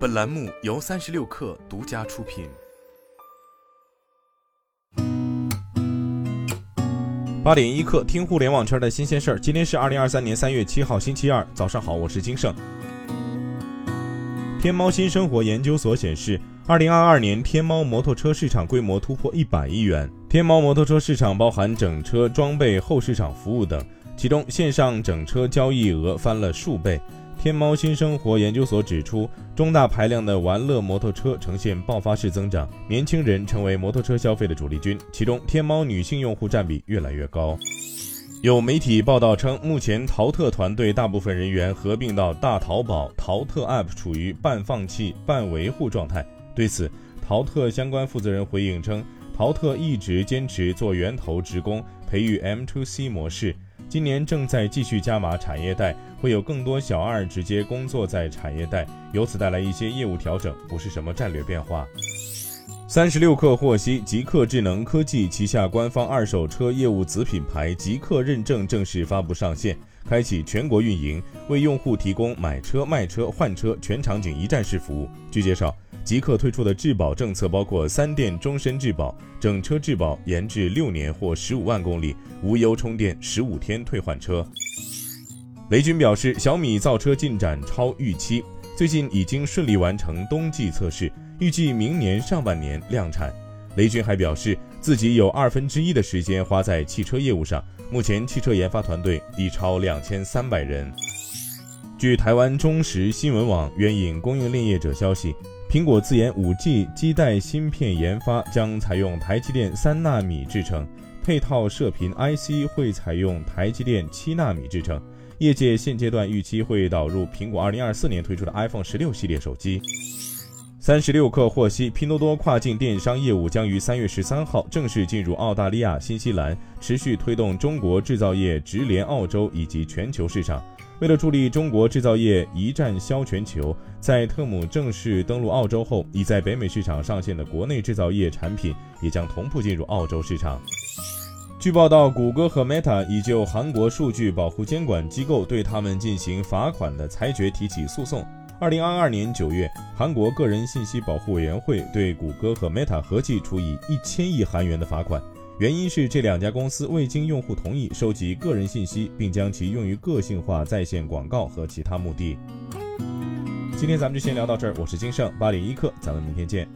本栏目由三十六氪独家出品。八点一刻，听互联网圈的新鲜事儿。今天是二零二三年三月七号，星期二，早上好，我是金盛。天猫新生活研究所显示，二零二二年天猫摩托车市场规模突破一百亿元。天猫摩托车市场包含整车、装备、后市场服务等，其中线上整车交易额翻了数倍。天猫新生活研究所指出，中大排量的玩乐摩托车呈现爆发式增长，年轻人成为摩托车消费的主力军，其中天猫女性用户占比越来越高。有媒体报道称，目前淘特团队大部分人员合并到大淘宝，淘特 App 处于半放弃半维护状态。对此，淘特相关负责人回应称，淘特一直坚持做源头职工，培育 M to C 模式。今年正在继续加码产业带，会有更多小二直接工作在产业带，由此带来一些业务调整，不是什么战略变化。三十六氪获悉，极客智能科技旗下官方二手车业务子品牌极客认证正式发布上线，开启全国运营，为用户提供买车、卖车、换车全场景一站式服务。据介绍。极客推出的质保政策包括三电终身质保、整车质保延至六年或十五万公里、无忧充电、十五天退换车。雷军表示，小米造车进展超预期，最近已经顺利完成冬季测试，预计明年上半年量产。雷军还表示，自己有二分之一的时间花在汽车业务上，目前汽车研发团队已超两千三百人。据台湾中时新闻网援引供应链业者消息。苹果自研 5G 基带芯片研发将采用台积电三纳米制程，配套射频 IC 会采用台积电七纳米制程。业界现阶段预期会导入苹果2024年推出的 iPhone 十六系列手机。三十六氪获悉，拼多多跨境电商业务将于三月十三号正式进入澳大利亚、新西兰，持续推动中国制造业直连澳洲以及全球市场。为了助力中国制造业一战销全球，在特姆正式登陆澳洲后，已在北美市场上线的国内制造业产品也将同步进入澳洲市场。据报道，谷歌和 Meta 已就韩国数据保护监管机构对他们进行罚款的裁决提起诉讼。二零二二年九月，韩国个人信息保护委员会对谷歌和 Meta 合计处以一千亿韩元的罚款。原因是这两家公司未经用户同意收集个人信息，并将其用于个性化在线广告和其他目的。今天咱们就先聊到这儿，我是金盛八点一刻，咱们明天见。